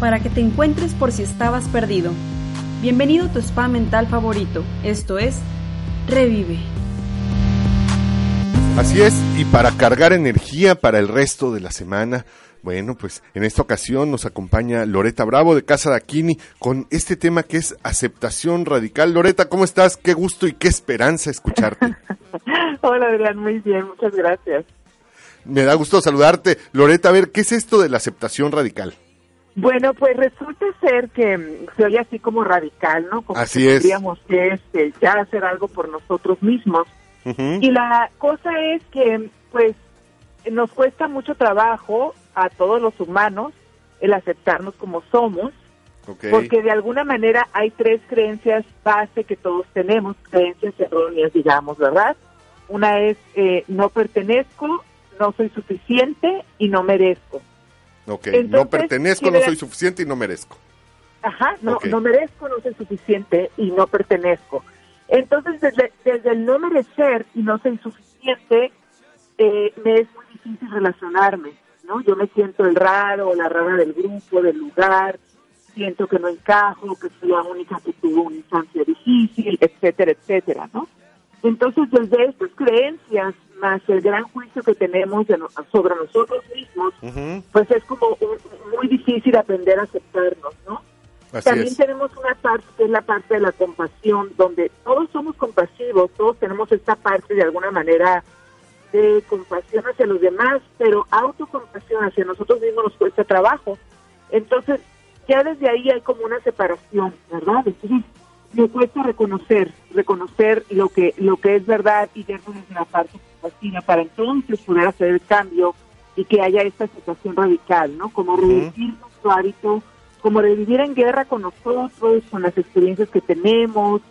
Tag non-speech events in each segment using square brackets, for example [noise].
para que te encuentres por si estabas perdido. Bienvenido a tu spa mental favorito, esto es Revive. Así es, y para cargar energía para el resto de la semana, bueno, pues en esta ocasión nos acompaña Loreta Bravo de Casa Daquini con este tema que es aceptación radical. Loreta, ¿cómo estás? Qué gusto y qué esperanza escucharte. [laughs] Hola Adrián, muy bien, muchas gracias. Me da gusto saludarte. Loreta, a ver, ¿qué es esto de la aceptación radical? Bueno, pues resulta ser que mm, se oye así como radical, ¿no? Como así que es. Que este, ya hacer algo por nosotros mismos. Y la cosa es que, pues, nos cuesta mucho trabajo a todos los humanos el aceptarnos como somos, Okay. porque de alguna manera hay tres creencias base que todos tenemos, creencias erróneas, digamos, ¿verdad? Una es eh, no pertenezco, no soy suficiente y no merezco. Ok, no Entonces, pertenezco, si no soy suficiente y no merezco. Ajá, no, no merezco, no soy suficiente y no pertenezco. Entonces, desde, desde el no merecer y no soy suficiente, eh, me es muy difícil relacionarme, ¿no? Yo me siento el raro, la rara del grupo, del lugar, siento que no encajo, que soy la única que tuvo una infancia difícil, etcétera, etcétera, ¿no? Entonces, desde estas creencias, más el gran juicio que tenemos de no- sobre nosotros mismos, pues es como un- muy difícil aprender a aceptarnos, ¿no? Así También es. tenemos una parte que es la parte de la compasión, donde todos somos compasivos, todos tenemos esta parte de alguna manera de compasión hacia los demás, pero autocompasión hacia nosotros mismos nos cuesta trabajo. Entonces, ya desde ahí hay como una separación, ¿verdad? Entonces, me cuesta reconocer, reconocer lo que lo que es verdad y verlo desde la parte compasiva para entonces poder hacer el cambio y que haya esta situación radical, ¿no? Como reducir nuestro hábito, como de vivir en guerra con nosotros, con las experiencias que tenemos,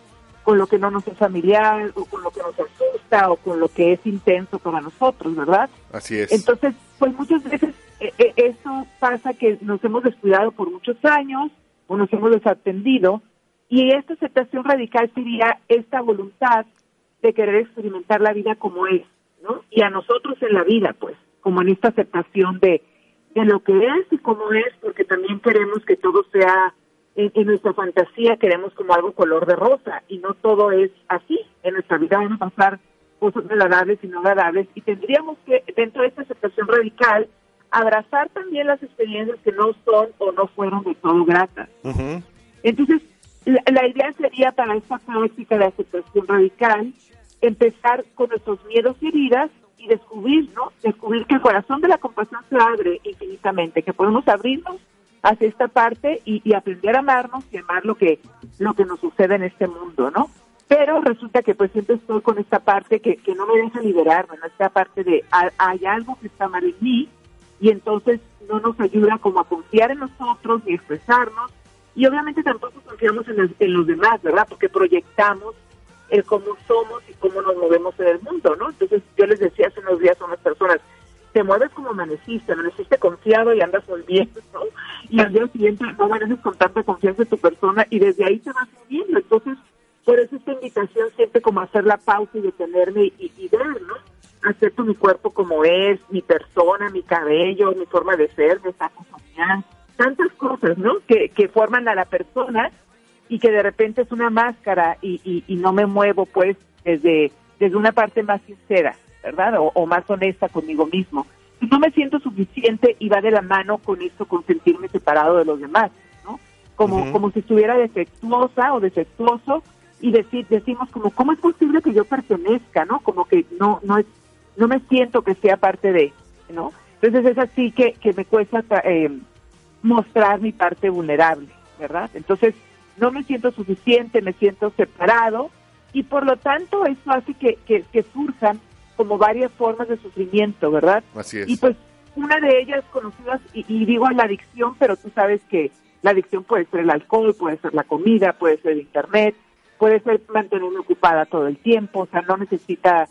con lo que no nos es familiar, o con lo que nos asusta, o con lo que es intenso para nosotros, ¿verdad? Así es. Entonces, pues muchas veces eh, eh, eso pasa que nos hemos descuidado por muchos años o nos hemos desatendido y esta aceptación radical sería esta voluntad de querer experimentar la vida como es, ¿no? Y a nosotros en la vida, pues, como en esta aceptación de, de lo que es y cómo es, porque también queremos que todo sea, en, en nuestra fantasía queremos como algo color de rosa y no todo es así. En nuestra vida van a pasar cosas agradables y no agradables y tendríamos que, dentro de esta aceptación radical, abrazar también las experiencias que no son o no fueron de todo gratas. Entonces, la, idea sería para esta práctica de aceptación radical empezar con nuestros miedos y heridas y descubrir, ¿no? Descubrir que el corazón de la compasión se abre infinitamente, que podemos abrirnos hacia esta parte y, aprender a amarnos y amar lo que lo que nos sucede en este mundo, ¿no? Pero resulta que pues siempre estoy con esta parte que, que no me deja liberarme, ¿no? Esta parte de "Ha- hay algo que está mal en mí y entonces no nos ayuda como a confiar en nosotros ni expresarnos y obviamente tampoco confiamos en, las- en los demás, ¿verdad? Porque proyectamos el cómo somos y cómo nos movemos en el mundo, ¿no? Entonces yo les decía hace unos días a unas personas, te mueves como amaneciste, amaneciste confiado y andas bien, [laughs] ¿no? Y al día siguiente no amaneces con tanta confianza en tu persona y desde ahí te vas moviendo. Entonces, por eso esta invitación siempre como hacer la pausa y detenerme y, y ver, ¿no? Acepto mi cuerpo como es, mi persona, mi cabello, mi forma de ser, mi estatus social, tantas cosas, ¿no? Que, que forman a la persona y que de repente es una máscara y, y, y no me muevo pues desde, desde una parte más sincera, ¿verdad? O, o más honesta conmigo mismo. Y no me siento suficiente y va de la mano con esto, con sentirme separado de los demás, ¿no? Como, como si estuviera defectuosa o defectuoso y decir, decimos como, ¿cómo es posible que yo pertenezca, no? Como que no, no es, no me siento que sea parte de, ¿no? Entonces es así que, que me cuesta eh, mostrar mi parte vulnerable, ¿verdad? Entonces no me siento suficiente, me siento separado y por lo tanto eso hace que, que, que surjan como varias formas de sufrimiento, ¿verdad? Así es. Y pues una de ellas conocidas, y, y digo la adicción, pero tú sabes que la adicción puede ser el alcohol, puede ser la comida, puede ser el internet, puede ser mantenerme ocupada todo el tiempo, o sea, no necesita,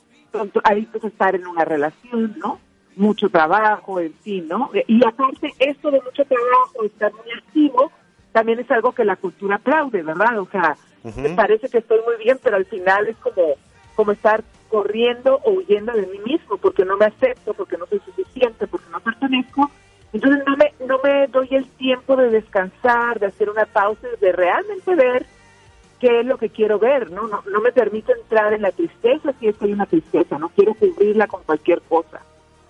adictos a estar en una relación, ¿no? Mucho trabajo, en fin, ¿no? Y aparte, esto de mucho trabajo, estar muy activo, también es algo que la cultura aplaude, ¿verdad? O sea, me parece que estoy muy bien, pero al final es como, como estar corriendo o huyendo de mí mismo porque no me acepto, porque no soy suficiente, porque no pertenezco Entonces no me, no me doy el tiempo de descansar, de hacer una pausa, de realmente ver qué es lo que quiero ver, ¿no? No, no me permito entrar en la tristeza si es que hay una tristeza, no quiero cubrirla con cualquier cosa.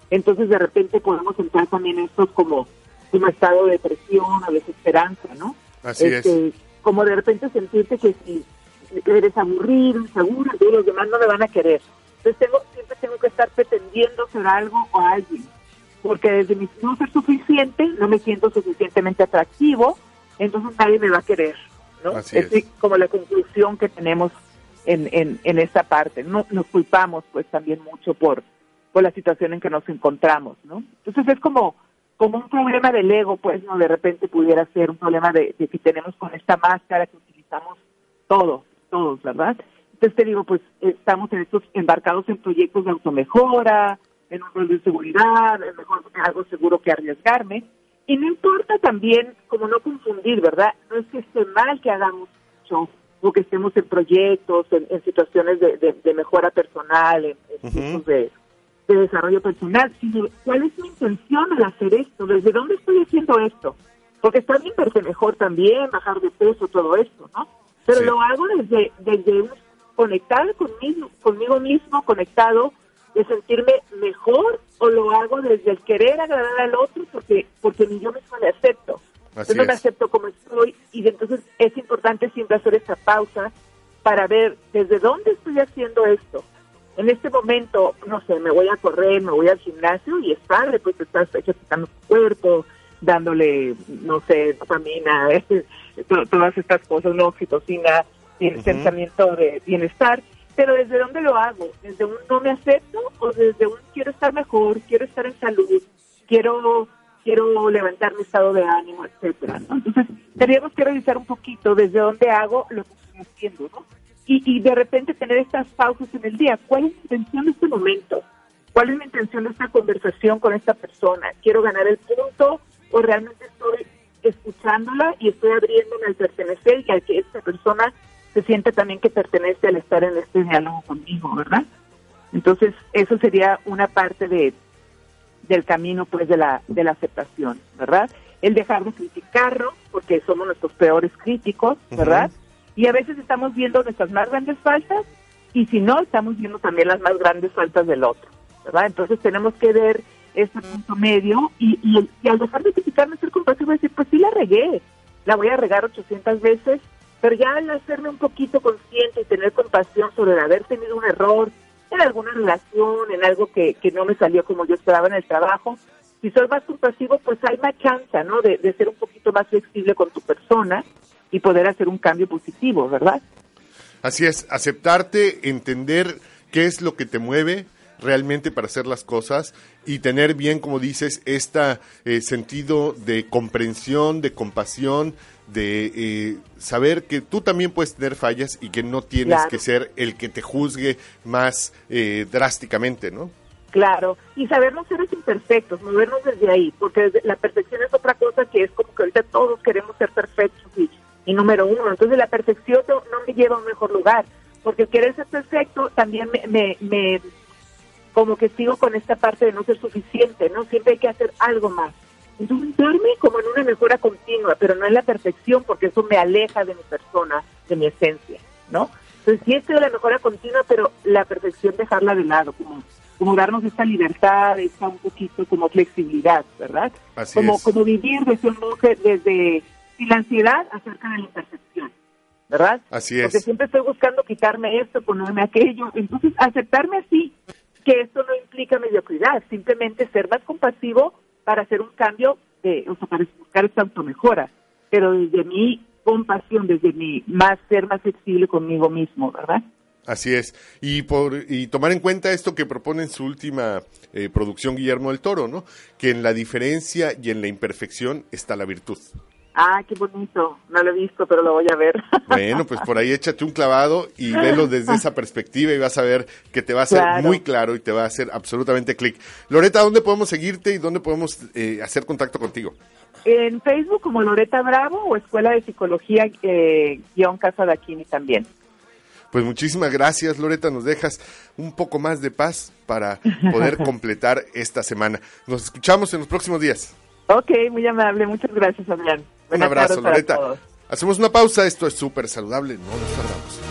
Entonces de repente podemos entrar también en estos como, como estado de depresión o desesperanza, ¿no? Así es. Este, como de repente sentirte que si eres aburrido, inseguro, y los demás no me van a querer. Entonces tengo, siempre tengo que estar pretendiendo ser algo o alguien, porque desde mi no ser suficiente, no me siento suficientemente atractivo, entonces nadie me va a querer, ¿no? Así es, como la conclusión que tenemos en, en, en esta parte. No, nos culpamos pues también mucho por, por la situación en que nos encontramos, ¿no? Entonces es como como un problema del ego, pues, ¿no? De repente pudiera ser un problema de, de que tenemos con esta máscara que utilizamos todos, todos, ¿verdad? Entonces te digo, pues estamos en estos embarcados en proyectos de automejora, en un rol de seguridad, es mejor algo seguro que arriesgarme. Y no importa también, como no confundir, ¿verdad? No es que esté mal que hagamos mucho o que estemos en proyectos, en, situaciones de, de, mejora personal, en, en de, de desarrollo personal, sino cuál es mi intención al hacer esto, desde dónde estoy haciendo esto. Porque está bien verse mejor también, bajar de peso, todo esto, ¿no? Pero lo hago desde, desde conectar conmigo, conmigo mismo, conectado, de sentirme mejor, o lo hago desde el querer agradar al otro porque, porque ni yo mismo me acepto. yo no me acepto como estoy y entonces es importante siempre hacer esta pausa para ver desde dónde estoy haciendo esto. En este momento, no sé, me voy a correr, me voy al gimnasio y es padre, pues estás ejercitando tu cuerpo, dándole, no sé, dopamina, [laughs] todas estas cosas, no oxitocina, el pensamiento de bienestar. Pero ¿desde dónde lo hago? ¿Desde un no me acepto o desde un quiero estar mejor, quiero estar en salud, quiero quiero levantar mi estado de ánimo, etcétera? Entonces, tendríamos que revisar un poquito desde dónde hago lo que estoy haciendo, ¿no? Y, y de repente tener estas pausas en el día. ¿Cuál es mi intención en este momento? ¿Cuál es mi intención de esta conversación con esta persona? ¿Quiero ganar el punto o realmente estoy escuchándola y estoy abriéndome al pertenecer y al que esta persona se siente también que pertenece al estar en este diálogo conmigo, ¿verdad? Entonces, eso sería una parte de del camino pues de la de la aceptación, ¿verdad? El dejar de criticarlo porque somos nuestros peores críticos, ¿verdad? Y a veces estamos viendo nuestras más grandes faltas y si no, estamos viendo también las más grandes faltas del otro, ¿verdad? Entonces tenemos que ver ese punto medio y, y, al dejar de criticarme, ser compasivo decir, pues sí la regué, la voy a regar 800 veces, pero ya al hacerme un poquito consciente y tener compasión sobre el haber tenido un error en alguna relación, en algo que, que no me salió como yo esperaba en el trabajo, si soy más compasivo, pues hay más chance, ¿no? De ser un poquito más flexible con tu persona y poder hacer un cambio positivo, ¿verdad? Así es, aceptarte, entender qué es lo que te mueve, realmente para hacer las cosas y tener bien, como dices, este sentido de comprensión, de compasión, de eh, saber que tú también puedes tener fallas y que no tienes que ser el que te juzgue más eh, drásticamente, ¿no? Claro, y sabernos seres imperfectos, movernos desde ahí, porque la perfección es otra cosa que es como que ahorita todos queremos ser perfectos y, y número uno, entonces la perfección no, me lleva a un mejor lugar, porque el querer ser perfecto también me, me como que sigo con esta parte de no ser suficiente, ¿no? Siempre hay que hacer algo más. Entonces, darme como en una mejora continua, pero no en la perfección, porque eso me aleja de mi persona, de mi esencia, ¿no? Entonces, sí estoy en la mejora continua, pero la perfección dejarla de lado, como, como darnos esta libertad, esta un poquito como flexibilidad, ¿verdad? Así como, es. como vivir desde, desde la ansiedad acerca de la imperfección. ¿Verdad? Así es. Porque siempre estoy buscando quitarme esto, ponerme aquello. Entonces, aceptarme así, que esto no implica mediocridad, simplemente ser más compasivo para hacer un cambio, de, o sea, para buscar esta automejora, pero desde mi compasión, desde mi más ser más flexible conmigo mismo, ¿verdad? Así es. Y por y tomar en cuenta esto que propone en su última eh, producción Guillermo del Toro, ¿no? Que en la diferencia y en la imperfección está la virtud. Ah, qué bonito. No lo he visto, pero lo voy a ver. [laughs] Bueno, pues por ahí échate un clavado y velo desde esa perspectiva y vas a ver que te va a ser muy claro y te va a hacer absolutamente clic. Loreta, ¿dónde podemos seguirte y dónde podemos eh, hacer contacto contigo? En Facebook como Loreta Bravo o Escuela de Psicología eh, guion Casa de Aquini también. Pues muchísimas gracias, Loreta. Nos dejas un poco más de paz para poder [laughs] completar esta semana. Nos escuchamos en los próximos días. Ok, muy amable. Muchas gracias, Adrián. Un abrazo, Loreta. Hacemos una pausa. Esto es súper saludable. No nos tardamos.